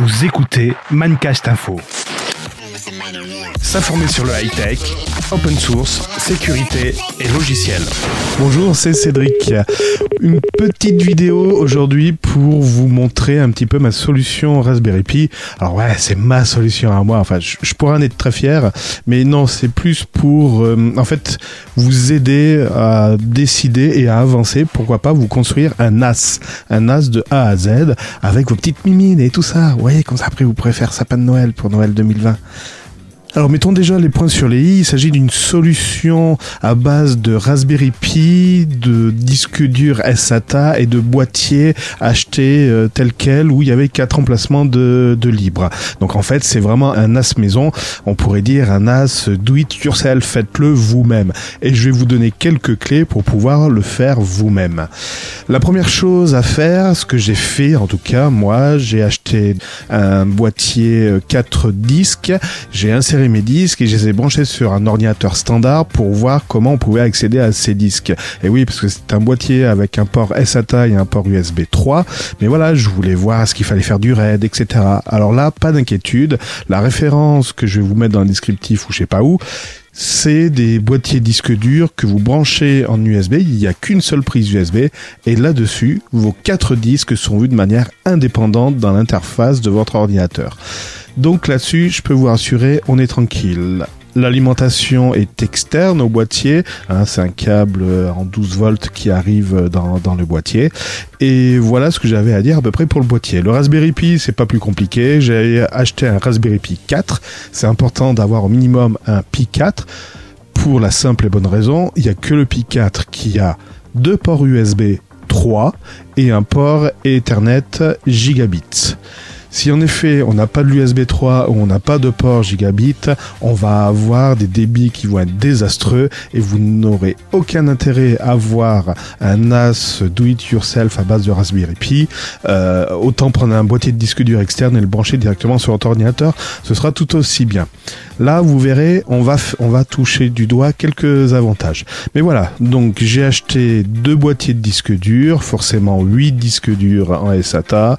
Vous écoutez Mancast Info. S'informer sur le high-tech, open source, sécurité et logiciel. Bonjour, c'est Cédric. Une petite vidéo aujourd'hui pour vous montrer un petit peu ma solution Raspberry Pi. Alors ouais, c'est ma solution à moi. Enfin, je, pourrais en être très fier, mais non, c'est plus pour euh, en fait vous aider à décider et à avancer. Pourquoi pas vous construire un NAS, un NAS de A à Z avec vos petites mimines et tout ça. Vous voyez, comme ça après vous pourrez faire sapin de Noël pour Noël 2020. Alors mettons déjà les points sur les i. Il s'agit d'une solution à base de Raspberry Pi, de disque dur SATA et de boîtier acheté euh, tel quel où il y avait quatre emplacements de, de libre. Donc en fait c'est vraiment un NAS maison. On pourrait dire un NAS do it yourself. Faites-le vous-même. Et je vais vous donner quelques clés pour pouvoir le faire vous-même. La première chose à faire, ce que j'ai fait en tout cas, moi j'ai acheté un boîtier 4 disques. J'ai inséré mes disques et je les ai branchés sur un ordinateur standard pour voir comment on pouvait accéder à ces disques. Et oui, parce que c'est un boîtier avec un port SATA et un port USB 3. Mais voilà, je voulais voir ce qu'il fallait faire du RAID, etc. Alors là, pas d'inquiétude. La référence que je vais vous mettre dans le descriptif ou je sais pas où, c'est des boîtiers disques durs que vous branchez en USB. Il n'y a qu'une seule prise USB et là-dessus, vos quatre disques sont vus de manière indépendante dans l'interface de votre ordinateur. Donc là-dessus, je peux vous rassurer, on est tranquille. L'alimentation est externe au boîtier, hein, c'est un câble en 12 volts qui arrive dans, dans le boîtier. Et voilà ce que j'avais à dire à peu près pour le boîtier. Le Raspberry Pi, c'est pas plus compliqué. J'ai acheté un Raspberry Pi 4. C'est important d'avoir au minimum un Pi 4 pour la simple et bonne raison, il n'y a que le Pi 4 qui a deux ports USB 3 et un port Ethernet gigabit. Si en effet on n'a pas de l'USB 3 ou on n'a pas de port gigabit, on va avoir des débits qui vont être désastreux et vous n'aurez aucun intérêt à avoir un NAS do it yourself à base de Raspberry Pi. Euh, autant prendre un boîtier de disque dur externe et le brancher directement sur votre ordinateur, ce sera tout aussi bien. Là, vous verrez, on va on va toucher du doigt quelques avantages. Mais voilà, donc j'ai acheté deux boîtiers de disque dur, forcément 8 disques durs en SATA,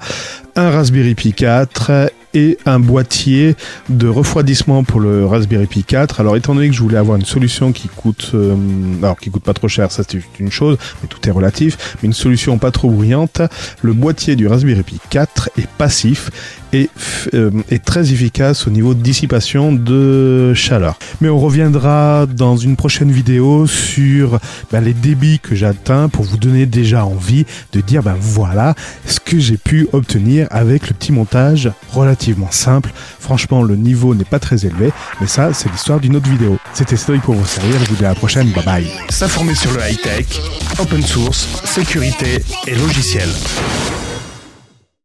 un Raspberry Pi 4 et un boîtier de refroidissement pour le Raspberry Pi 4. Alors étant donné que je voulais avoir une solution qui coûte, euh, alors qui coûte pas trop cher, ça c'est une chose, mais tout est relatif, mais une solution pas trop bruyante, le boîtier du Raspberry Pi 4 est passif et euh, est très efficace au niveau de dissipation de chaleur. Mais on reviendra dans une prochaine vidéo sur ben, les débits que j'atteins pour vous donner déjà envie de dire ben voilà ce que j'ai pu obtenir avec le petit montage relatif simple. Franchement, le niveau n'est pas très élevé, mais ça, c'est l'histoire d'une autre vidéo. C'était Cédric pour vous servir, je vous dis à la prochaine, bye bye. S'informer sur le high-tech, open source, sécurité et logiciel.